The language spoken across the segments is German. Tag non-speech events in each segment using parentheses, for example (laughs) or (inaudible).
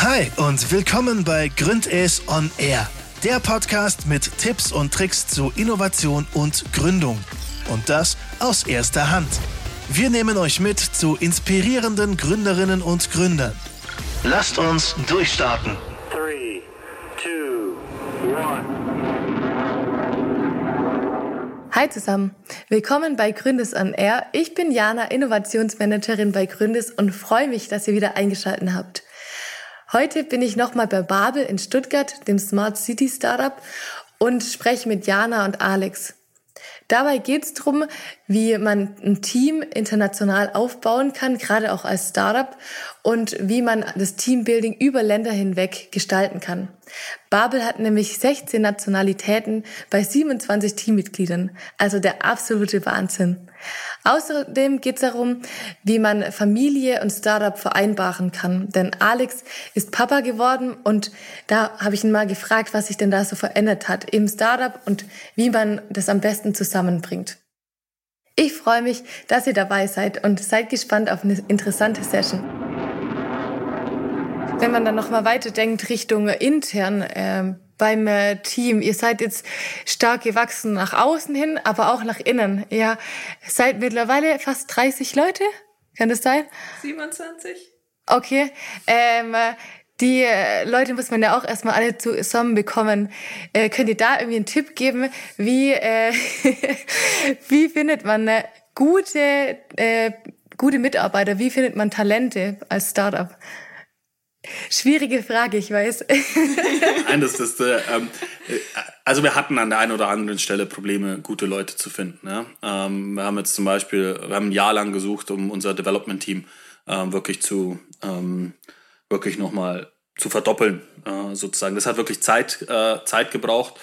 Hi und willkommen bei Gründes on Air, der Podcast mit Tipps und Tricks zu Innovation und Gründung. Und das aus erster Hand. Wir nehmen euch mit zu inspirierenden Gründerinnen und Gründern. Lasst uns durchstarten. Three, two, Hi zusammen, willkommen bei Gründes on Air. Ich bin Jana, Innovationsmanagerin bei Gründes und freue mich, dass ihr wieder eingeschaltet habt. Heute bin ich nochmal bei Babel in Stuttgart, dem Smart City Startup, und spreche mit Jana und Alex. Dabei geht es darum, wie man ein Team international aufbauen kann, gerade auch als Startup, und wie man das Teambuilding über Länder hinweg gestalten kann. Babel hat nämlich 16 Nationalitäten bei 27 Teammitgliedern, also der absolute Wahnsinn. Außerdem geht es darum, wie man Familie und Startup vereinbaren kann. Denn Alex ist Papa geworden und da habe ich ihn mal gefragt, was sich denn da so verändert hat im Startup und wie man das am besten zusammenbringt. Ich freue mich, dass ihr dabei seid und seid gespannt auf eine interessante Session. Wenn man dann noch mal weiterdenkt Richtung intern, äh, beim äh, Team? Ihr seid jetzt stark gewachsen nach außen hin, aber auch nach innen. Ihr seid mittlerweile fast 30 Leute. Kann das sein? 27. Okay. Ähm, die äh, Leute muss man ja auch erstmal alle zusammen bekommen. Äh, könnt ihr da irgendwie einen Tipp geben, wie, äh, (laughs) wie findet man äh, gute, äh, gute Mitarbeiter? Wie findet man Talente als Startup? Schwierige Frage, ich weiß. (laughs) Nein, das ist, äh, ähm, also wir hatten an der einen oder anderen Stelle Probleme, gute Leute zu finden. Ja? Ähm, wir haben jetzt zum Beispiel, wir haben ein Jahr lang gesucht, um unser Development-Team ähm, wirklich zu, ähm, wirklich nochmal zu verdoppeln, äh, sozusagen. Das hat wirklich Zeit, äh, Zeit gebraucht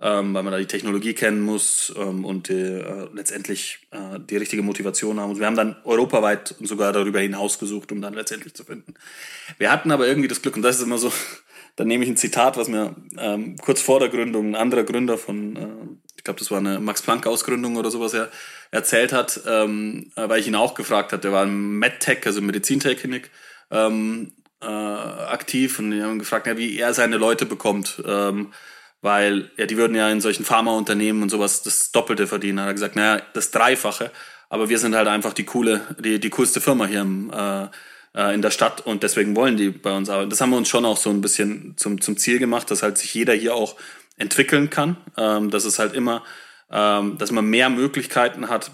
ähm, weil man da die Technologie kennen muss ähm, und äh, letztendlich äh, die richtige Motivation haben. Und wir haben dann europaweit und sogar darüber hinaus gesucht, um dann letztendlich zu finden. Wir hatten aber irgendwie das Glück, und das ist immer so, (laughs) dann nehme ich ein Zitat, was mir ähm, kurz vor der Gründung ein anderer Gründer von, äh, ich glaube, das war eine Max-Planck-Ausgründung oder sowas, er erzählt hat, ähm, weil ich ihn auch gefragt habe. Der war im MedTech, also Medizintechnik, ähm, äh, aktiv und wir haben gefragt, ja, wie er seine Leute bekommt. Ähm, weil ja, die würden ja in solchen Pharmaunternehmen und sowas das Doppelte verdienen. Hat er gesagt, naja, das Dreifache, aber wir sind halt einfach die coole, die, die coolste Firma hier im, äh, äh, in der Stadt und deswegen wollen die bei uns arbeiten. Das haben wir uns schon auch so ein bisschen zum, zum Ziel gemacht, dass halt sich jeder hier auch entwickeln kann, ähm, dass es halt immer, ähm, dass man mehr Möglichkeiten hat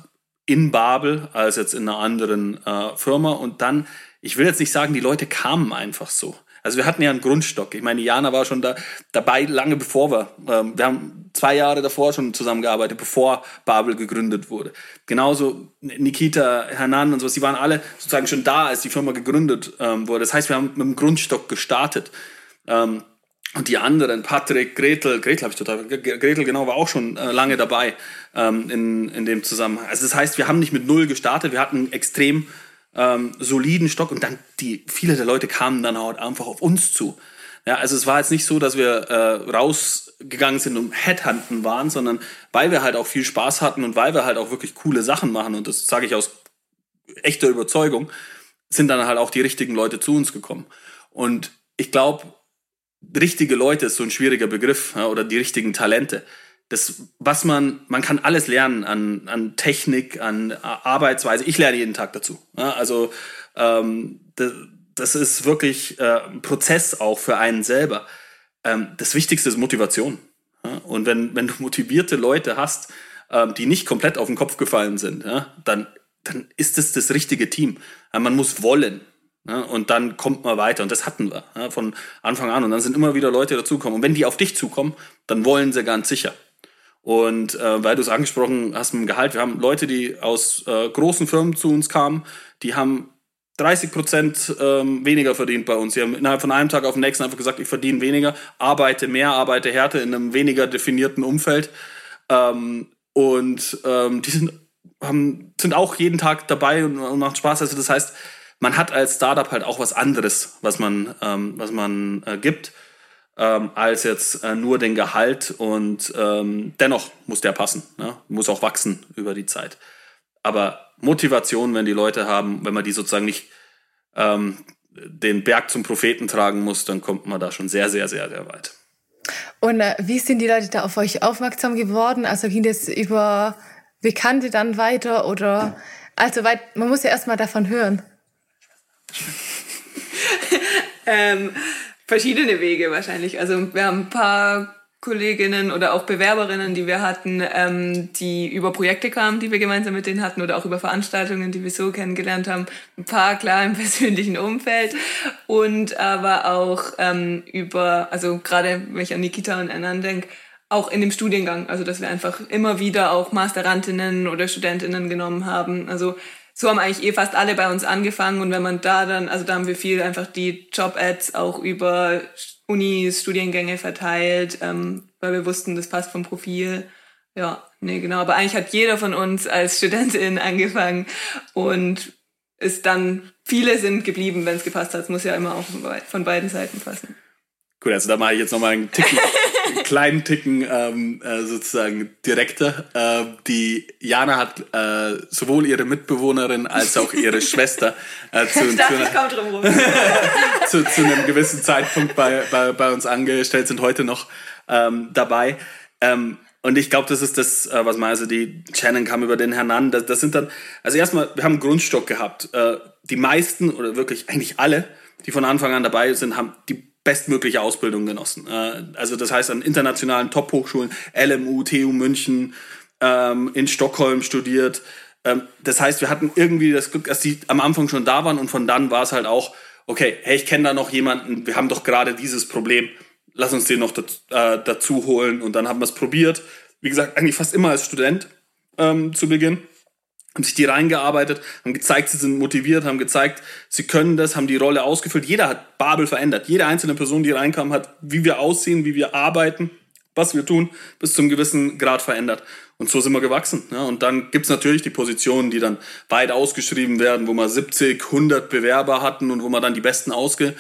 in Babel als jetzt in einer anderen äh, Firma und dann, ich will jetzt nicht sagen, die Leute kamen einfach so. Also wir hatten ja einen Grundstock. Ich meine, Jana war schon da, dabei lange bevor wir. Ähm, wir haben zwei Jahre davor schon zusammengearbeitet, bevor Babel gegründet wurde. Genauso Nikita, Hernan und so, die waren alle sozusagen schon da, als die Firma gegründet ähm, wurde. Das heißt, wir haben mit dem Grundstock gestartet. Ähm, und die anderen, Patrick, Gretel, Gretel habe ich total, Gretel genau war auch schon äh, lange dabei ähm, in, in dem Zusammenhang. Also das heißt, wir haben nicht mit null gestartet, wir hatten extrem ähm, soliden Stock und dann die viele der Leute kamen dann auch einfach auf uns zu. Ja, also es war jetzt nicht so, dass wir äh, rausgegangen sind und Headhunten waren, sondern weil wir halt auch viel Spaß hatten und weil wir halt auch wirklich coole Sachen machen und das sage ich aus echter Überzeugung, sind dann halt auch die richtigen Leute zu uns gekommen. Und ich glaube, richtige Leute ist so ein schwieriger Begriff ja, oder die richtigen Talente das, was man, man kann alles lernen an, an Technik, an Arbeitsweise. Ich lerne jeden Tag dazu. Ja, also ähm, das, das, ist wirklich äh, ein Prozess auch für einen selber. Ähm, das Wichtigste ist Motivation. Ja? Und wenn, wenn du motivierte Leute hast, ähm, die nicht komplett auf den Kopf gefallen sind, ja, dann, dann ist es das, das richtige Team. Man muss wollen. Und dann kommt man weiter. Und das hatten wir von Anfang an. Und dann sind immer wieder Leute dazukommen. Und wenn die auf dich zukommen, dann wollen sie ganz sicher. Und äh, weil du es angesprochen hast mit dem Gehalt, wir haben Leute, die aus äh, großen Firmen zu uns kamen, die haben 30 Prozent ähm, weniger verdient bei uns. Sie haben innerhalb von einem Tag auf den nächsten einfach gesagt, ich verdiene weniger, arbeite mehr, arbeite härter in einem weniger definierten Umfeld. Ähm, und ähm, die sind, haben, sind auch jeden Tag dabei und, und macht Spaß. Also das heißt, man hat als Startup halt auch was anderes, was man, ähm, was man äh, gibt ähm, als jetzt äh, nur den Gehalt und ähm, dennoch muss der passen, ne? muss auch wachsen über die Zeit. Aber Motivation, wenn die Leute haben, wenn man die sozusagen nicht, ähm, den Berg zum Propheten tragen muss, dann kommt man da schon sehr, sehr, sehr, sehr weit. Und äh, wie sind die Leute da auf euch aufmerksam geworden? Also ging das über Bekannte dann weiter oder also weit, man muss ja erstmal davon hören. (laughs) ähm, verschiedene Wege wahrscheinlich. Also wir haben ein paar Kolleginnen oder auch Bewerberinnen, die wir hatten, ähm, die über Projekte kamen, die wir gemeinsam mit denen hatten oder auch über Veranstaltungen, die wir so kennengelernt haben. Ein paar klar im (laughs) persönlichen Umfeld und aber auch ähm, über, also gerade wenn ich an Nikita und Annan denke, auch in dem Studiengang. Also dass wir einfach immer wieder auch Masterantinnen oder Studentinnen genommen haben. Also so haben eigentlich eh fast alle bei uns angefangen und wenn man da dann, also da haben wir viel einfach die Job-Ads auch über Unis, Studiengänge verteilt, ähm, weil wir wussten, das passt vom Profil. Ja, nee, genau. Aber eigentlich hat jeder von uns als Studentin (laughs) angefangen und ist dann, viele sind geblieben, wenn es gepasst hat. Es muss ja immer auch von beiden Seiten passen. Gut, also da mache ich jetzt nochmal einen, Ticken, (laughs) einen (laughs) kleinen Ticken ähm, äh, sozusagen direkter. Äh, die Jana hat äh, sowohl ihre Mitbewohnerin als auch ihre (laughs) Schwester äh, zu, zu, (laughs) zu, zu, einem gewissen Zeitpunkt bei, bei, bei uns angestellt, sind heute noch ähm, dabei. Ähm, und ich glaube, das ist das, äh, was man, also die Shannon kam über den Hernan, das, das sind dann, also erstmal, wir haben einen Grundstock gehabt. Äh, die meisten oder wirklich eigentlich alle, die von Anfang an dabei sind, haben die bestmögliche Ausbildung genossen. Äh, also das heißt an internationalen Top-Hochschulen, LMU, TU München, ähm, in Stockholm studiert. Ähm, das heißt, wir hatten irgendwie das Glück, dass die am Anfang schon da waren und von dann war es halt auch, okay, hey, ich kenne da noch jemanden, wir haben doch gerade dieses Problem, lass uns den noch dazu, äh, dazu holen und dann haben wir es probiert. Wie gesagt, eigentlich fast immer als Student ähm, zu Beginn haben sich die reingearbeitet, haben gezeigt, sie sind motiviert, haben gezeigt, sie können das, haben die Rolle ausgefüllt. Jeder hat Babel verändert. Jede einzelne Person, die reinkam, hat, wie wir aussehen, wie wir arbeiten, was wir tun, bis zum gewissen Grad verändert. Und so sind wir gewachsen. Ja, und dann gibt's natürlich die Positionen, die dann weit ausgeschrieben werden, wo wir 70, 100 Bewerber hatten und wo wir dann die Besten ausge,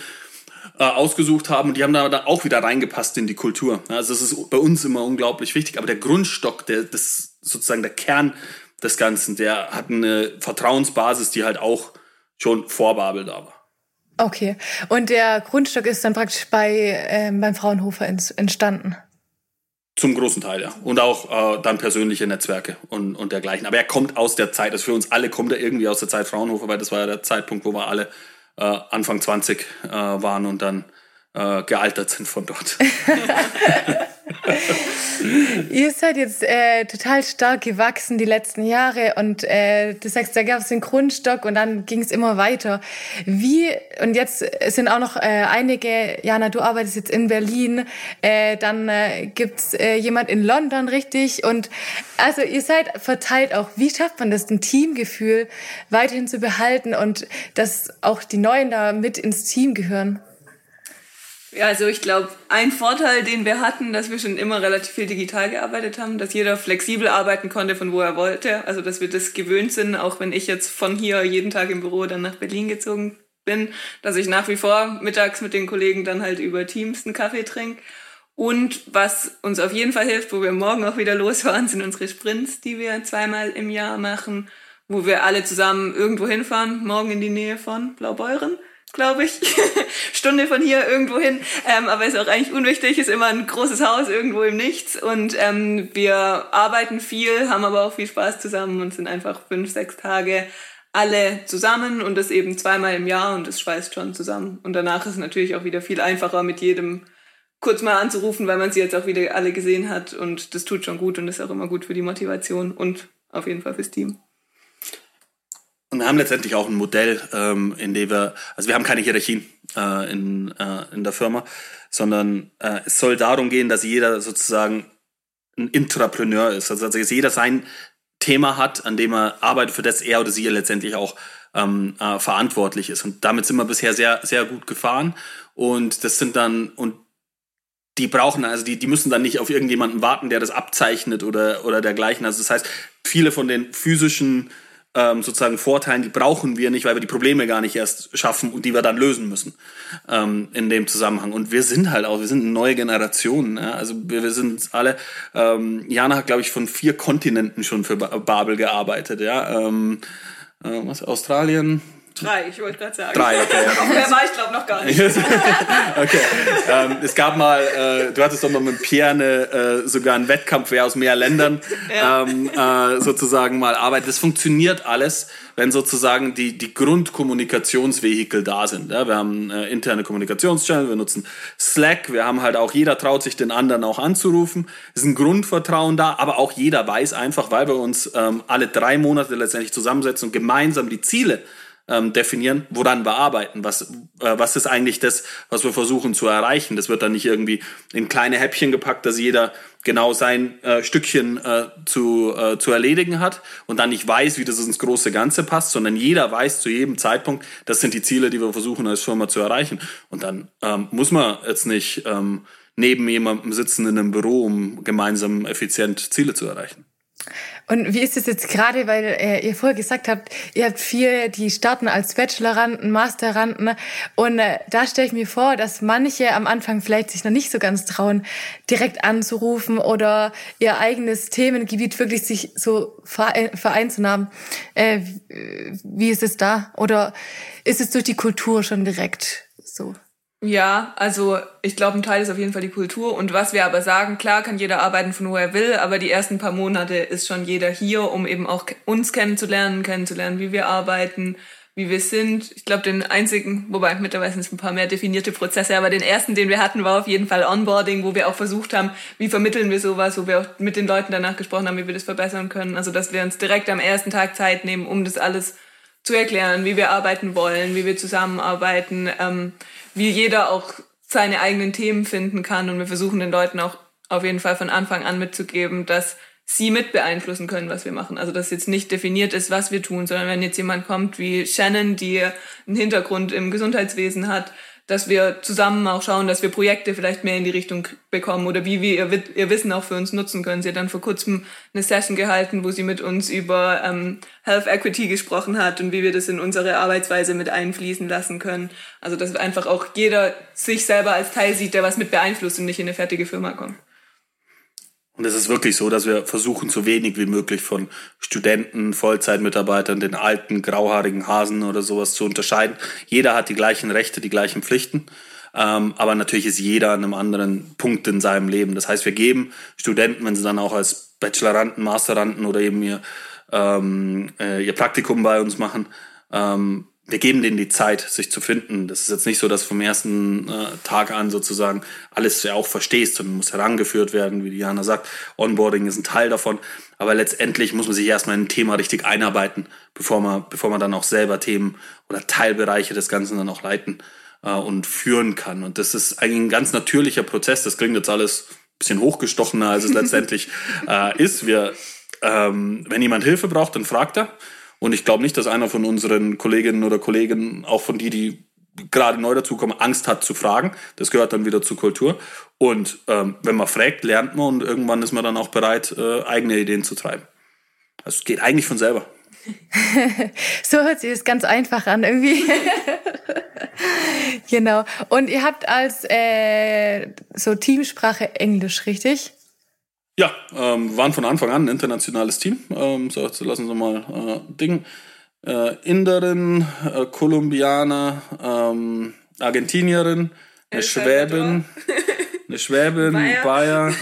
äh, ausgesucht haben. Und die haben da auch wieder reingepasst in die Kultur. Also das ist bei uns immer unglaublich wichtig. Aber der Grundstock, der, das sozusagen der Kern des Ganzen. Der hat eine Vertrauensbasis, die halt auch schon vor Babel da war. Okay. Und der Grundstück ist dann praktisch bei, ähm, beim Fraunhofer entstanden? Zum großen Teil, ja. Und auch äh, dann persönliche Netzwerke und, und dergleichen. Aber er kommt aus der Zeit, also für uns alle kommt er irgendwie aus der Zeit Fraunhofer, weil das war ja der Zeitpunkt, wo wir alle äh, Anfang 20 äh, waren und dann äh, gealtert sind von dort. (laughs) (laughs) Ihr seid jetzt äh, total stark gewachsen die letzten Jahre und äh, du sagst, da gab es den Grundstock und dann ging es immer weiter. Wie, und jetzt sind auch noch äh, einige, Jana, du arbeitest jetzt in Berlin, äh, dann äh, gibt's äh, jemand in London, richtig? Und also ihr seid verteilt auch. Wie schafft man das, ein Teamgefühl weiterhin zu behalten und dass auch die Neuen da mit ins Team gehören? Ja, also ich glaube, ein Vorteil, den wir hatten, dass wir schon immer relativ viel digital gearbeitet haben, dass jeder flexibel arbeiten konnte, von wo er wollte. Also dass wir das gewöhnt sind, auch wenn ich jetzt von hier jeden Tag im Büro dann nach Berlin gezogen bin, dass ich nach wie vor mittags mit den Kollegen dann halt über Teams einen Kaffee trinke. Und was uns auf jeden Fall hilft, wo wir morgen auch wieder losfahren, sind unsere Sprints, die wir zweimal im Jahr machen, wo wir alle zusammen irgendwo hinfahren, morgen in die Nähe von Blaubeuren glaube ich. (laughs) Stunde von hier irgendwo hin. Ähm, aber ist auch eigentlich unwichtig, ist immer ein großes Haus irgendwo im Nichts. Und ähm, wir arbeiten viel, haben aber auch viel Spaß zusammen und sind einfach fünf, sechs Tage alle zusammen und das eben zweimal im Jahr und das schweißt schon zusammen. Und danach ist es natürlich auch wieder viel einfacher, mit jedem kurz mal anzurufen, weil man sie jetzt auch wieder alle gesehen hat und das tut schon gut und ist auch immer gut für die Motivation und auf jeden Fall fürs Team. Und wir haben letztendlich auch ein Modell, ähm, in dem wir, also wir haben keine Hierarchien äh, in, äh, in der Firma, sondern äh, es soll darum gehen, dass jeder sozusagen ein Intrapreneur ist. Also dass jeder sein Thema hat, an dem er arbeitet, für das er oder sie letztendlich auch ähm, äh, verantwortlich ist. Und damit sind wir bisher sehr, sehr gut gefahren. Und das sind dann, und die brauchen, also die, die müssen dann nicht auf irgendjemanden warten, der das abzeichnet oder, oder dergleichen. Also das heißt, viele von den physischen ähm, sozusagen Vorteilen, die brauchen wir nicht, weil wir die Probleme gar nicht erst schaffen und die wir dann lösen müssen ähm, in dem Zusammenhang. Und wir sind halt auch, wir sind eine neue Generation. Ja? Also wir, wir sind alle, ähm, Jana hat, glaube ich, von vier Kontinenten schon für Babel gearbeitet. Ja? Ähm, äh, was, Australien, Drei, ich wollte gerade sagen. Drei, okay. Ja. Mehr war ich glaube noch gar nicht. (laughs) okay. Ähm, es gab mal, äh, du hattest doch mal mit Pierre eine, äh, sogar einen Wettkampf, wer aus mehr Ländern (laughs) ja. ähm, äh, sozusagen mal arbeitet. Das funktioniert alles, wenn sozusagen die, die Grundkommunikationsvehikel da sind. Ja? Wir haben äh, interne Kommunikationschannel, wir nutzen Slack, wir haben halt auch, jeder traut sich den anderen auch anzurufen. Es ist ein Grundvertrauen da, aber auch jeder weiß einfach, weil wir uns ähm, alle drei Monate letztendlich zusammensetzen und gemeinsam die Ziele ähm, definieren, woran wir arbeiten. Was, äh, was ist eigentlich das, was wir versuchen zu erreichen? Das wird dann nicht irgendwie in kleine Häppchen gepackt, dass jeder genau sein äh, Stückchen äh, zu, äh, zu erledigen hat und dann nicht weiß, wie das ins große Ganze passt, sondern jeder weiß zu jedem Zeitpunkt, das sind die Ziele, die wir versuchen als Firma zu erreichen. Und dann ähm, muss man jetzt nicht ähm, neben jemandem sitzen in einem Büro, um gemeinsam effizient Ziele zu erreichen. Und wie ist es jetzt gerade, weil äh, ihr vorher gesagt habt, ihr habt vier, die starten als Bacheloranden, Masteranden. Und äh, da stelle ich mir vor, dass manche am Anfang vielleicht sich noch nicht so ganz trauen, direkt anzurufen oder ihr eigenes Themengebiet wirklich sich so vereinzunahmen. Äh, wie ist es da? Oder ist es durch die Kultur schon direkt so? Ja, also ich glaube, ein Teil ist auf jeden Fall die Kultur. Und was wir aber sagen, klar kann jeder arbeiten von wo er will, aber die ersten paar Monate ist schon jeder hier, um eben auch uns kennenzulernen, kennenzulernen, wie wir arbeiten, wie wir sind. Ich glaube, den einzigen, wobei mittlerweile sind es ein paar mehr definierte Prozesse, aber den ersten, den wir hatten, war auf jeden Fall Onboarding, wo wir auch versucht haben, wie vermitteln wir sowas, wo wir auch mit den Leuten danach gesprochen haben, wie wir das verbessern können. Also, dass wir uns direkt am ersten Tag Zeit nehmen, um das alles zu erklären, wie wir arbeiten wollen, wie wir zusammenarbeiten, ähm, wie jeder auch seine eigenen Themen finden kann. Und wir versuchen den Leuten auch auf jeden Fall von Anfang an mitzugeben, dass sie mit beeinflussen können, was wir machen. Also dass jetzt nicht definiert ist, was wir tun, sondern wenn jetzt jemand kommt wie Shannon, die einen Hintergrund im Gesundheitswesen hat, dass wir zusammen auch schauen, dass wir Projekte vielleicht mehr in die Richtung bekommen oder wie wir ihr, ihr Wissen auch für uns nutzen können. Sie hat dann vor kurzem eine Session gehalten, wo sie mit uns über ähm, Health Equity gesprochen hat und wie wir das in unsere Arbeitsweise mit einfließen lassen können. Also dass einfach auch jeder sich selber als Teil sieht, der was mit beeinflusst und nicht in eine fertige Firma kommt. Und es ist wirklich so, dass wir versuchen, so wenig wie möglich von Studenten, Vollzeitmitarbeitern, den alten, grauhaarigen Hasen oder sowas zu unterscheiden. Jeder hat die gleichen Rechte, die gleichen Pflichten. Ähm, aber natürlich ist jeder an einem anderen Punkt in seinem Leben. Das heißt, wir geben Studenten, wenn sie dann auch als Bacheloranden, Masteranden oder eben ihr, ähm, äh, ihr Praktikum bei uns machen, ähm, wir geben denen die Zeit, sich zu finden. Das ist jetzt nicht so, dass vom ersten äh, Tag an sozusagen alles ja auch verstehst, sondern muss herangeführt werden, wie Diana sagt. Onboarding ist ein Teil davon. Aber letztendlich muss man sich erstmal in ein Thema richtig einarbeiten, bevor man, bevor man dann auch selber Themen oder Teilbereiche des Ganzen dann auch leiten äh, und führen kann. Und das ist eigentlich ein ganz natürlicher Prozess. Das klingt jetzt alles ein bisschen hochgestochener, als es (laughs) letztendlich äh, ist. Wir, ähm, wenn jemand Hilfe braucht, dann fragt er. Und ich glaube nicht, dass einer von unseren Kolleginnen oder Kollegen, auch von die, die gerade neu dazukommen, Angst hat zu fragen. Das gehört dann wieder zur Kultur. Und ähm, wenn man fragt, lernt man und irgendwann ist man dann auch bereit, äh, eigene Ideen zu treiben. Also es geht eigentlich von selber. (laughs) so hört sich das ganz einfach an irgendwie. (laughs) genau. Und ihr habt als äh, so Teamsprache Englisch, richtig? Ja, ähm, waren von Anfang an ein internationales Team. Ähm, so, jetzt lassen Sie mal äh, Ding. Äh, Inderin, äh, Kolumbianer, ähm, Argentinierin, eine Schwäbin. (laughs) eine Schwäbin, Bayer, Bayer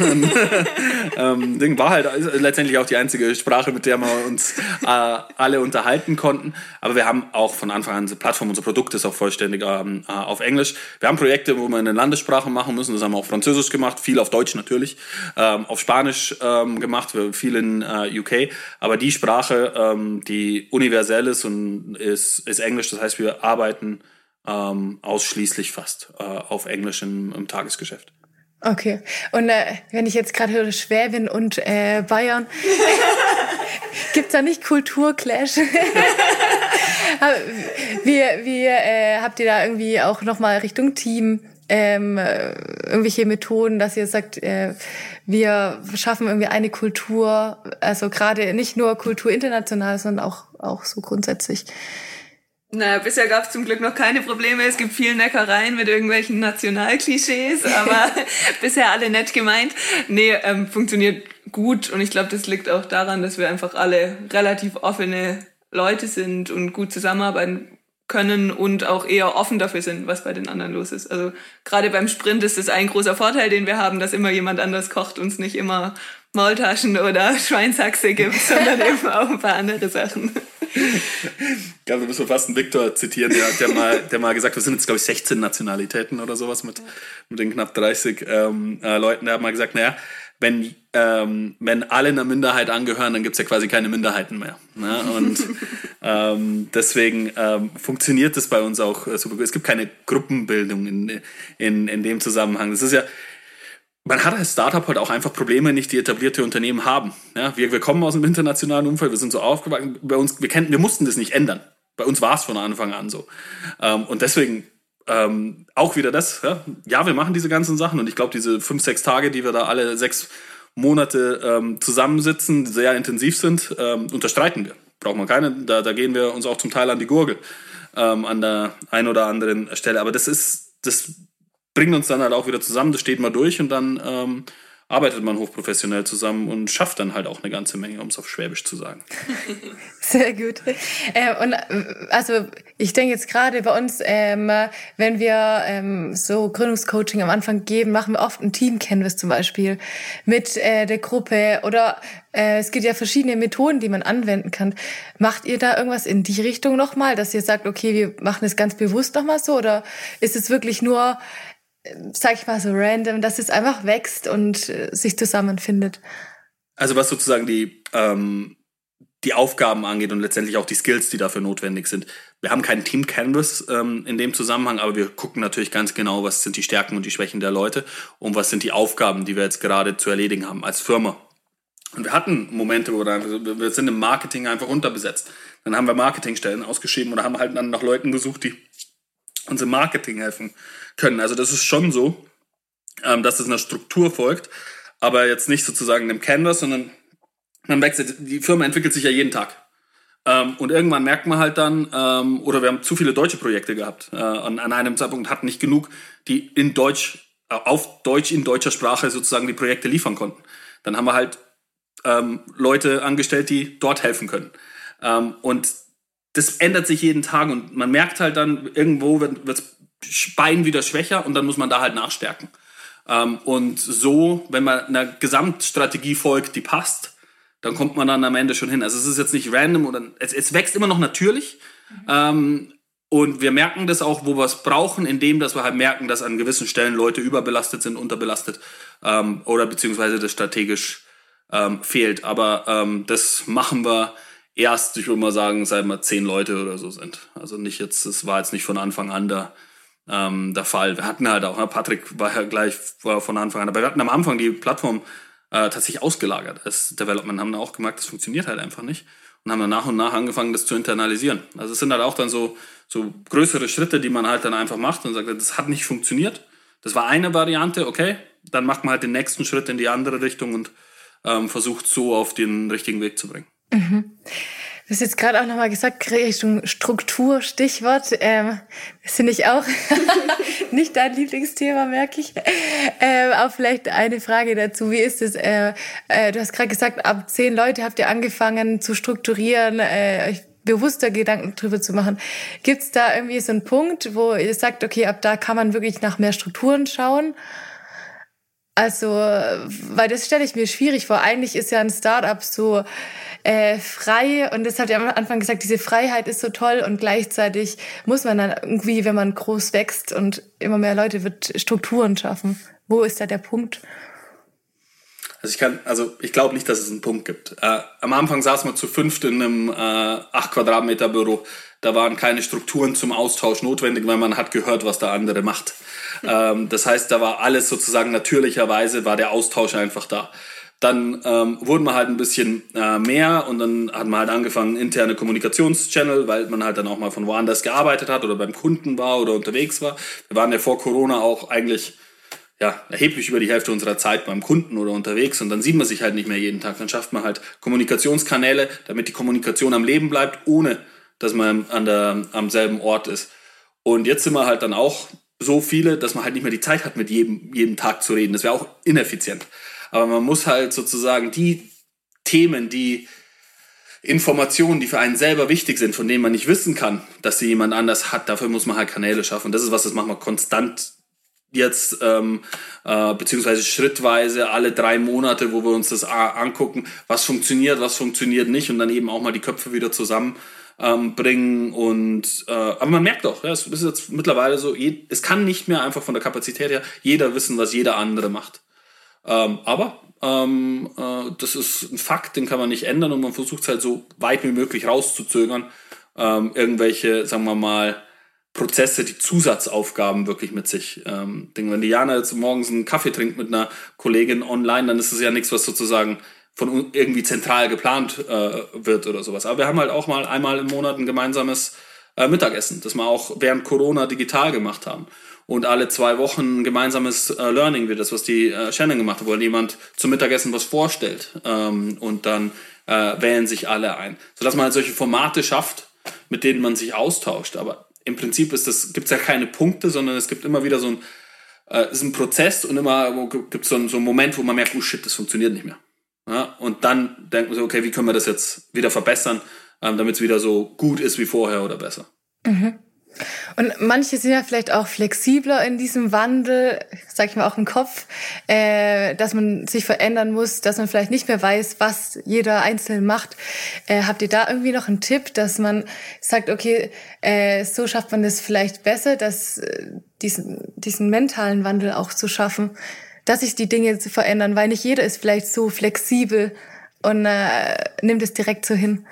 (laughs) ähm, Ding war halt letztendlich auch die einzige Sprache, mit der wir uns äh, alle unterhalten konnten. Aber wir haben auch von Anfang an unsere Plattform, unser Produkt ist auch vollständig ähm, äh, auf Englisch. Wir haben Projekte, wo wir in den Landessprachen machen müssen. Das haben wir auf Französisch gemacht, viel auf Deutsch natürlich, ähm, auf Spanisch ähm, gemacht, viel in äh, UK. Aber die Sprache, ähm, die universell ist und ist, ist Englisch. Das heißt, wir arbeiten ähm, ausschließlich fast äh, auf Englisch im, im Tagesgeschäft. Okay. Und äh, wenn ich jetzt gerade höre Schwäbin und äh, Bayern, (laughs) gibt's da nicht Kulturclash? (laughs) wie wie äh, habt ihr da irgendwie auch nochmal Richtung Team ähm, äh, irgendwelche Methoden, dass ihr sagt, äh, wir schaffen irgendwie eine Kultur, also gerade nicht nur Kultur international, sondern auch, auch so grundsätzlich? Naja, bisher gab es zum Glück noch keine Probleme. Es gibt viel Neckereien mit irgendwelchen Nationalklischees, aber (laughs) bisher alle nett gemeint. Nee, ähm, funktioniert gut und ich glaube, das liegt auch daran, dass wir einfach alle relativ offene Leute sind und gut zusammenarbeiten. können und auch eher offen dafür sind, was bei den anderen los ist. Also gerade beim Sprint ist das ein großer Vorteil, den wir haben, dass immer jemand anders kocht und es nicht immer Maultaschen oder (laughs) Schweinshaxe gibt, sondern eben auch ein paar andere Sachen. Ich glaube, wir müssen fast einen Viktor zitieren, der, der, mal, der mal gesagt hat, wir sind jetzt, glaube ich, 16 Nationalitäten oder sowas mit, mit den knapp 30 ähm, äh, Leuten. Der hat mal gesagt, naja, wenn, ähm, wenn alle einer Minderheit angehören, dann gibt es ja quasi keine Minderheiten mehr. Ne? Und (laughs) ähm, deswegen ähm, funktioniert das bei uns auch super gut. Es gibt keine Gruppenbildung in, in, in dem Zusammenhang. Das ist ja, man hat als Startup halt auch einfach Probleme, nicht die etablierte Unternehmen haben. Ja, wir, wir kommen aus einem internationalen Umfeld, wir sind so aufgewachsen, bei uns, wir, kennen, wir mussten das nicht ändern. Bei uns war es von Anfang an so. Ähm, und deswegen ähm, auch wieder das, ja? ja, wir machen diese ganzen Sachen und ich glaube, diese fünf, sechs Tage, die wir da alle sechs Monate ähm, zusammensitzen, sehr intensiv sind, ähm, unterstreiten wir. Braucht man keine, da, da gehen wir uns auch zum Teil an die Gurgel ähm, an der einen oder anderen Stelle. Aber das ist, das bringt uns dann halt auch wieder zusammen, das steht mal durch und dann ähm, arbeitet man hochprofessionell zusammen und schafft dann halt auch eine ganze Menge, um es auf Schwäbisch zu sagen. (laughs) Sehr gut. Äh, und äh, also ich denke jetzt gerade bei uns, ähm, wenn wir ähm, so Gründungscoaching am Anfang geben, machen wir oft ein Team-Canvas zum Beispiel mit äh, der Gruppe oder äh, es gibt ja verschiedene Methoden, die man anwenden kann. Macht ihr da irgendwas in die Richtung nochmal, dass ihr sagt, okay, wir machen es ganz bewusst nochmal so oder ist es wirklich nur sag ich mal so random, dass es einfach wächst und äh, sich zusammenfindet. Also was sozusagen die, ähm, die Aufgaben angeht und letztendlich auch die Skills, die dafür notwendig sind. Wir haben keinen Team Canvas ähm, in dem Zusammenhang, aber wir gucken natürlich ganz genau, was sind die Stärken und die Schwächen der Leute und was sind die Aufgaben, die wir jetzt gerade zu erledigen haben als Firma. Und wir hatten Momente, wo wir, wir sind im Marketing einfach unterbesetzt. Dann haben wir Marketingstellen ausgeschrieben oder haben halt dann nach Leuten gesucht, die uns im Marketing helfen können. Also das ist schon so, ähm, dass es einer Struktur folgt, aber jetzt nicht sozusagen einem Canvas, sondern man wechselt, die Firma entwickelt sich ja jeden Tag. Ähm, und irgendwann merkt man halt dann, ähm, oder wir haben zu viele deutsche Projekte gehabt. Äh, an, an einem Zeitpunkt hatten nicht genug, die in Deutsch, äh, auf Deutsch, in deutscher Sprache sozusagen die Projekte liefern konnten. Dann haben wir halt ähm, Leute angestellt, die dort helfen können. Ähm, und das ändert sich jeden Tag und man merkt halt dann, irgendwo wird es Bein wieder schwächer und dann muss man da halt nachstärken. Ähm, und so, wenn man einer Gesamtstrategie folgt, die passt, dann kommt man dann am Ende schon hin. Also es ist jetzt nicht random oder es, es wächst immer noch natürlich. Mhm. Ähm, und wir merken das auch, wo wir es brauchen, indem dass wir halt merken, dass an gewissen Stellen Leute überbelastet sind, unterbelastet ähm, oder beziehungsweise das strategisch ähm, fehlt. Aber ähm, das machen wir erst, ich würde mal sagen, seit wir zehn Leute oder so sind. Also nicht jetzt, es war jetzt nicht von Anfang an da ähm, der Fall. Wir hatten halt auch, ne, Patrick war ja gleich war von Anfang an, aber wir hatten am Anfang die Plattform äh, tatsächlich ausgelagert als Development, haben auch gemerkt, das funktioniert halt einfach nicht und haben dann nach und nach angefangen, das zu internalisieren. Also es sind halt auch dann so, so größere Schritte, die man halt dann einfach macht und sagt, das hat nicht funktioniert. Das war eine Variante, okay, dann macht man halt den nächsten Schritt in die andere Richtung und ähm, versucht so auf den richtigen Weg zu bringen. Mhm. Du hast jetzt gerade auch nochmal gesagt, Richtung Struktur, Stichwort. Ähm, das finde ich auch (laughs) nicht dein Lieblingsthema, merke ich. Ähm, auch vielleicht eine Frage dazu. Wie ist es? Äh, äh, du hast gerade gesagt, ab zehn Leute habt ihr angefangen zu strukturieren, äh, euch bewusster Gedanken drüber zu machen. Gibt es da irgendwie so einen Punkt, wo ihr sagt, okay, ab da kann man wirklich nach mehr Strukturen schauen? Also, weil das stelle ich mir schwierig vor. Eigentlich ist ja ein Startup so äh, frei und das hat ja am Anfang gesagt, diese Freiheit ist so toll und gleichzeitig muss man dann irgendwie, wenn man groß wächst und immer mehr Leute wird, Strukturen schaffen. Wo ist da der Punkt? Also ich kann, also ich glaube nicht, dass es einen Punkt gibt. Äh, am Anfang saßen wir zu fünft in einem äh, 8 Quadratmeter Büro. Da waren keine Strukturen zum Austausch notwendig, weil man hat gehört, was der andere macht. ähm, das heißt, da war alles sozusagen natürlicherweise, war der Austausch einfach da. Dann ähm, wurden wir halt ein bisschen äh, mehr und dann hat man halt angefangen, interne Kommunikationschannel, weil man halt dann auch mal von woanders gearbeitet hat oder beim Kunden war oder unterwegs war. Wir waren ja vor Corona auch eigentlich ja, erheblich über die Hälfte unserer Zeit beim Kunden oder unterwegs und dann sieht man sich halt nicht mehr jeden Tag. Dann schafft man halt Kommunikationskanäle, damit die Kommunikation am Leben bleibt, ohne dass man an der, am selben Ort ist. Und jetzt sind wir halt dann auch so viele, dass man halt nicht mehr die Zeit hat, mit jedem, jedem Tag zu reden. Das wäre auch ineffizient. Aber man muss halt sozusagen die Themen, die Informationen, die für einen selber wichtig sind, von denen man nicht wissen kann, dass sie jemand anders hat, dafür muss man halt Kanäle schaffen. Das ist was, das machen wir konstant jetzt, ähm, äh, beziehungsweise schrittweise alle drei Monate, wo wir uns das angucken, was funktioniert, was funktioniert nicht und dann eben auch mal die Köpfe wieder zusammen ähm, bringen und äh, aber man merkt doch, ja, es ist jetzt mittlerweile so, es kann nicht mehr einfach von der Kapazität her jeder wissen, was jeder andere macht. Ähm, aber ähm, äh, das ist ein Fakt, den kann man nicht ändern und man versucht es halt so weit wie möglich rauszuzögern, ähm, irgendwelche, sagen wir mal, Prozesse, die Zusatzaufgaben wirklich mit sich. Ähm, denke, wenn Diana jetzt morgens einen Kaffee trinkt mit einer Kollegin online, dann ist es ja nichts, was sozusagen von irgendwie zentral geplant äh, wird oder sowas. Aber wir haben halt auch mal einmal im Monat ein gemeinsames äh, Mittagessen, das wir auch während Corona digital gemacht haben. Und alle zwei Wochen ein gemeinsames äh, Learning wie das, was die äh, Shannon gemacht hat, wo jemand zum Mittagessen was vorstellt ähm, und dann äh, wählen sich alle ein. Sodass man halt solche Formate schafft, mit denen man sich austauscht. Aber im Prinzip ist das, gibt es ja keine Punkte, sondern es gibt immer wieder so ein, äh, ist ein Prozess und immer gibt es so, ein, so einen Moment, wo man merkt, oh shit, das funktioniert nicht mehr. Ja, und dann denkt man so, okay, wie können wir das jetzt wieder verbessern, ähm, damit es wieder so gut ist wie vorher oder besser. Mhm. Und manche sind ja vielleicht auch flexibler in diesem Wandel, sag ich mal auch im Kopf, äh, dass man sich verändern muss, dass man vielleicht nicht mehr weiß, was jeder einzeln macht. Äh, habt ihr da irgendwie noch einen Tipp, dass man sagt, okay, äh, so schafft man das vielleicht besser, dass äh, diesen, diesen mentalen Wandel auch zu schaffen, dass sich die Dinge zu verändern, weil nicht jeder ist vielleicht so flexibel und äh, nimmt es direkt so hin.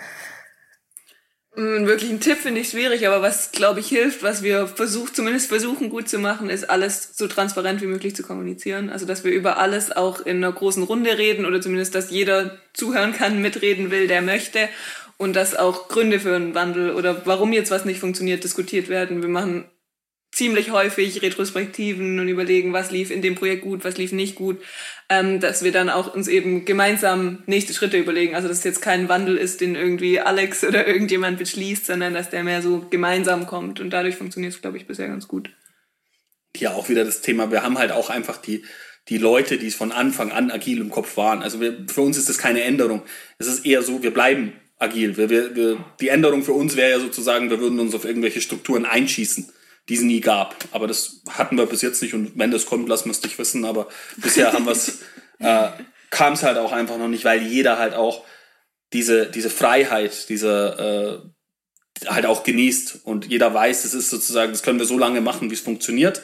Einen wirklichen Tipp finde ich schwierig, aber was, glaube ich, hilft, was wir versucht, zumindest versuchen gut zu machen, ist alles so transparent wie möglich zu kommunizieren. Also, dass wir über alles auch in einer großen Runde reden oder zumindest, dass jeder zuhören kann, mitreden will, der möchte. Und dass auch Gründe für einen Wandel oder warum jetzt was nicht funktioniert, diskutiert werden. Wir machen ziemlich häufig Retrospektiven und überlegen, was lief in dem Projekt gut, was lief nicht gut, ähm, dass wir dann auch uns eben gemeinsam nächste Schritte überlegen. Also dass es jetzt kein Wandel ist, den irgendwie Alex (laughs) oder irgendjemand beschließt, sondern dass der mehr so gemeinsam kommt und dadurch funktioniert es, glaube ich, bisher ganz gut. Ja, auch wieder das Thema, wir haben halt auch einfach die, die Leute, die es von Anfang an agil im Kopf waren. Also wir, für uns ist das keine Änderung. Es ist eher so, wir bleiben agil. Wir, wir, wir, die Änderung für uns wäre ja sozusagen, wir würden uns auf irgendwelche Strukturen einschießen die es nie gab. Aber das hatten wir bis jetzt nicht und wenn das kommt, lassen wir es nicht wissen. Aber bisher haben wir es, (laughs) äh, kam es halt auch einfach noch nicht, weil jeder halt auch diese, diese Freiheit, diese äh, halt auch genießt und jeder weiß, es ist sozusagen, das können wir so lange machen, wie es funktioniert.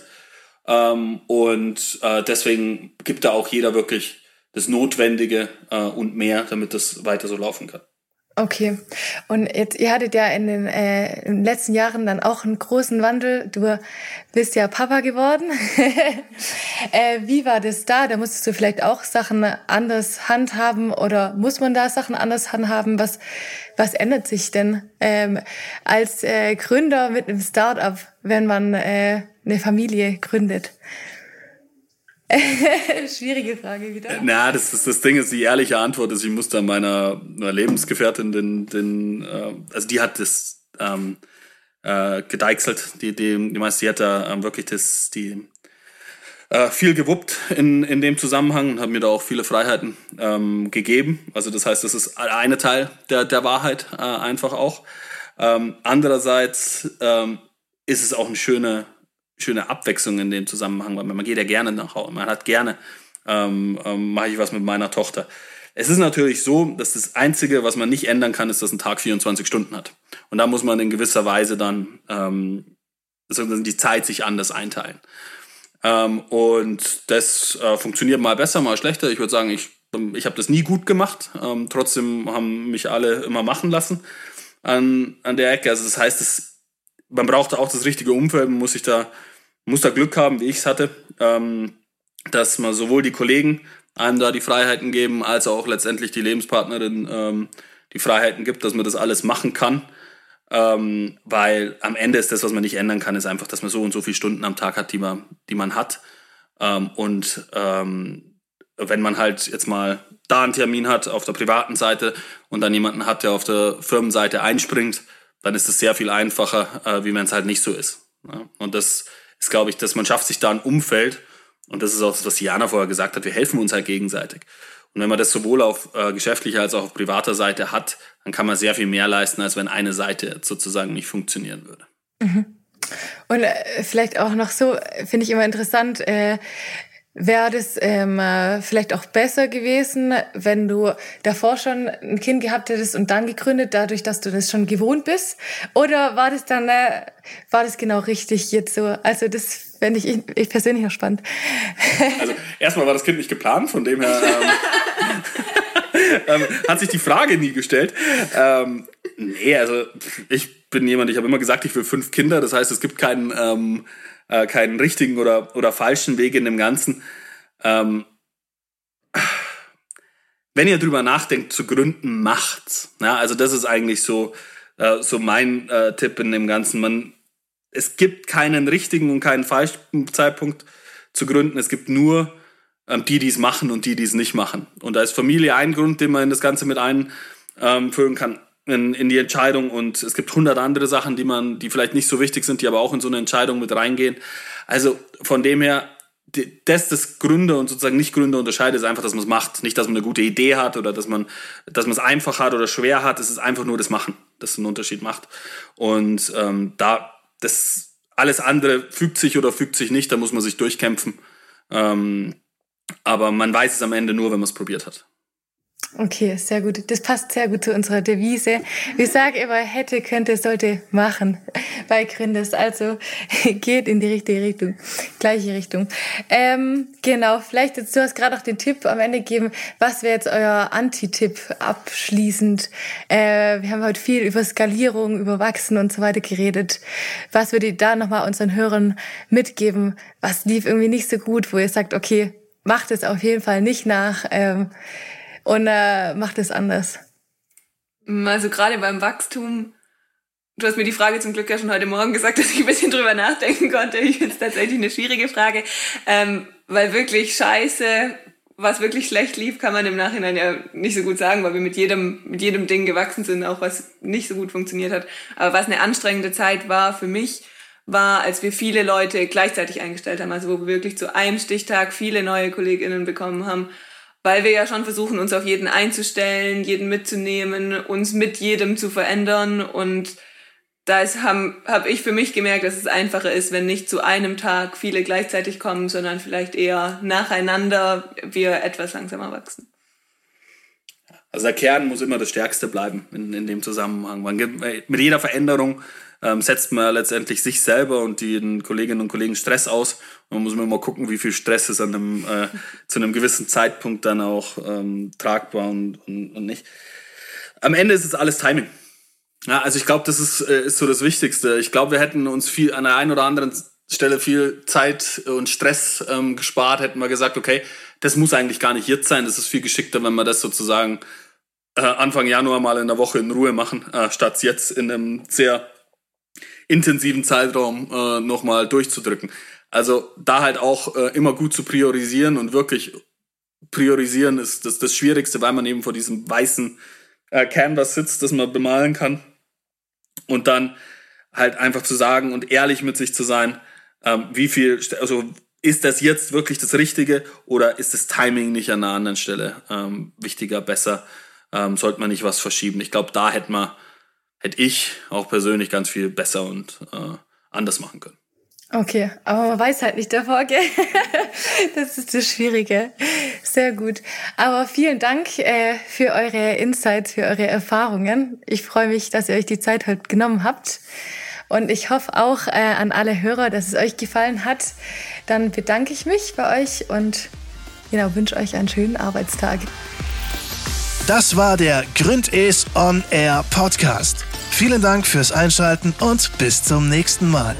Ähm, und äh, deswegen gibt da auch jeder wirklich das Notwendige äh, und mehr, damit das weiter so laufen kann. Okay. Und jetzt, ihr hattet ja in den, äh, in den letzten Jahren dann auch einen großen Wandel. Du bist ja Papa geworden. (laughs) äh, wie war das da? Da musstest du vielleicht auch Sachen anders handhaben oder muss man da Sachen anders handhaben? Was, was ändert sich denn ähm, als äh, Gründer mit einem Startup, wenn man äh, eine Familie gründet? (laughs) Schwierige Frage wieder. Na, das, ist, das Ding ist, die ehrliche Antwort ist, ich musste meiner, meiner Lebensgefährtin den, den äh, also die hat das ähm, äh, gedeichselt, die, die, die meiste, die hat da ähm, wirklich das, die äh, viel gewuppt in, in dem Zusammenhang und hat mir da auch viele Freiheiten ähm, gegeben. Also das heißt, das ist eine Teil der, der Wahrheit äh, einfach auch. Ähm, andererseits ähm, ist es auch eine schöne schöne Abwechslung in dem Zusammenhang, weil man geht ja gerne nach Hause, man hat gerne, ähm, ähm, mache ich was mit meiner Tochter. Es ist natürlich so, dass das Einzige, was man nicht ändern kann, ist, dass ein Tag 24 Stunden hat. Und da muss man in gewisser Weise dann ähm, die Zeit sich anders einteilen. Ähm, und das äh, funktioniert mal besser, mal schlechter. Ich würde sagen, ich, ich habe das nie gut gemacht. Ähm, trotzdem haben mich alle immer machen lassen an, an der Ecke. Also das heißt, es, man braucht auch das richtige Umfeld, man muss sich da muss da Glück haben, wie ich es hatte, ähm, dass man sowohl die Kollegen einem da die Freiheiten geben, als auch letztendlich die Lebenspartnerin ähm, die Freiheiten gibt, dass man das alles machen kann. Ähm, weil am Ende ist das, was man nicht ändern kann, ist einfach, dass man so und so viele Stunden am Tag hat, die man, die man hat. Ähm, und ähm, wenn man halt jetzt mal da einen Termin hat auf der privaten Seite und dann jemanden hat, der auf der Firmenseite einspringt, dann ist es sehr viel einfacher, äh, wie wenn es halt nicht so ist. Ja? Und das ist, glaube ich, dass man schafft sich da ein Umfeld, und das ist auch das, was Jana vorher gesagt hat, wir helfen uns halt gegenseitig. Und wenn man das sowohl auf äh, geschäftlicher als auch auf privater Seite hat, dann kann man sehr viel mehr leisten, als wenn eine Seite sozusagen nicht funktionieren würde. Mhm. Und äh, vielleicht auch noch so, finde ich immer interessant, äh, Wäre das ähm, äh, vielleicht auch besser gewesen, wenn du davor schon ein Kind gehabt hättest und dann gegründet, dadurch, dass du das schon gewohnt bist? Oder war das dann, äh, war das genau richtig jetzt so? Also das fände ich, ich persönlich auch spannend. Also erstmal war das Kind nicht geplant, von dem her ähm, (laughs) (laughs) ähm, hat sich die Frage nie gestellt. Ähm, nee, also ich bin jemand, ich habe immer gesagt, ich will fünf Kinder. Das heißt, es gibt keinen... Ähm, äh, keinen richtigen oder, oder falschen Weg in dem Ganzen. Ähm, wenn ihr drüber nachdenkt, zu gründen, macht's. Ja, also das ist eigentlich so, äh, so mein äh, Tipp in dem Ganzen. Man, es gibt keinen richtigen und keinen falschen Zeitpunkt zu gründen. Es gibt nur ähm, die, die es machen und die, die es nicht machen. Und da ist Familie ein Grund, den man in das Ganze mit einführen ähm, kann in, in die Entscheidung und es gibt hundert andere Sachen, die man, die vielleicht nicht so wichtig sind, die aber auch in so eine Entscheidung mit reingehen. Also von dem her, das, das Gründer und sozusagen nicht Gründer unterscheidet, ist einfach, dass man es macht. Nicht, dass man eine gute Idee hat oder dass man, dass man es einfach hat oder schwer hat. Es ist einfach nur das Machen, das einen Unterschied macht. Und ähm, da, das alles andere fügt sich oder fügt sich nicht, da muss man sich durchkämpfen. Ähm, aber man weiß es am Ende nur, wenn man es probiert hat. Okay, sehr gut. Das passt sehr gut zu unserer Devise. Wir sagen immer, hätte, könnte, sollte, machen bei Gründes. Also (laughs) geht in die richtige Richtung, gleiche Richtung. Ähm, genau, vielleicht jetzt, du hast gerade auch den Tipp am Ende gegeben. Was wäre jetzt euer Anti-Tipp abschließend? Äh, wir haben heute viel über Skalierung, über Wachsen und so weiter geredet. Was würdet ihr da nochmal unseren Hörern mitgeben? Was lief irgendwie nicht so gut, wo ihr sagt, okay, macht es auf jeden Fall nicht nach. Ähm, und äh, macht es anders. Also gerade beim Wachstum, du hast mir die Frage zum Glück ja schon heute Morgen gesagt, (laughs) dass ich ein bisschen drüber nachdenken konnte. Ich finde es tatsächlich eine schwierige Frage, ähm, weil wirklich scheiße, was wirklich schlecht lief, kann man im Nachhinein ja nicht so gut sagen, weil wir mit jedem, mit jedem Ding gewachsen sind, auch was nicht so gut funktioniert hat. Aber was eine anstrengende Zeit war für mich, war, als wir viele Leute gleichzeitig eingestellt haben, also wo wir wirklich zu einem Stichtag viele neue KollegInnen bekommen haben weil wir ja schon versuchen, uns auf jeden einzustellen, jeden mitzunehmen, uns mit jedem zu verändern und da habe hab ich für mich gemerkt, dass es einfacher ist, wenn nicht zu einem Tag viele gleichzeitig kommen, sondern vielleicht eher nacheinander wir etwas langsamer wachsen. Also der Kern muss immer das Stärkste bleiben in, in dem Zusammenhang. Man gibt, mit jeder Veränderung ähm, setzt man letztendlich sich selber und den Kolleginnen und Kollegen Stress aus. Und man muss immer mal gucken, wie viel Stress ist an einem, äh, zu einem gewissen Zeitpunkt dann auch ähm, tragbar und, und, und nicht. Am Ende ist es alles Timing. Ja, also ich glaube, das ist, äh, ist so das Wichtigste. Ich glaube, wir hätten uns viel an der einen oder anderen Stelle viel Zeit und Stress ähm, gespart, hätten wir gesagt, okay, das muss eigentlich gar nicht jetzt sein. Das ist viel geschickter, wenn wir das sozusagen äh, Anfang Januar mal in der Woche in Ruhe machen, äh, statt jetzt in einem sehr intensiven Zeitraum äh, nochmal durchzudrücken. Also da halt auch äh, immer gut zu priorisieren und wirklich priorisieren ist das, das Schwierigste, weil man eben vor diesem weißen äh, Canvas sitzt, das man bemalen kann. Und dann halt einfach zu sagen und ehrlich mit sich zu sein, ähm, wie viel, also ist das jetzt wirklich das Richtige oder ist das Timing nicht an einer anderen Stelle ähm, wichtiger, besser? Ähm, sollte man nicht was verschieben? Ich glaube, da hätte man hätte ich auch persönlich ganz viel besser und äh, anders machen können. Okay, aber man weiß halt nicht davor, gell? (laughs) das ist das Schwierige. Sehr gut. Aber vielen Dank äh, für eure Insights, für eure Erfahrungen. Ich freue mich, dass ihr euch die Zeit heute genommen habt. Und ich hoffe auch äh, an alle Hörer, dass es euch gefallen hat. Dann bedanke ich mich bei euch und genau, wünsche euch einen schönen Arbeitstag. Das war der Gründes On Air Podcast. Vielen Dank fürs Einschalten und bis zum nächsten Mal.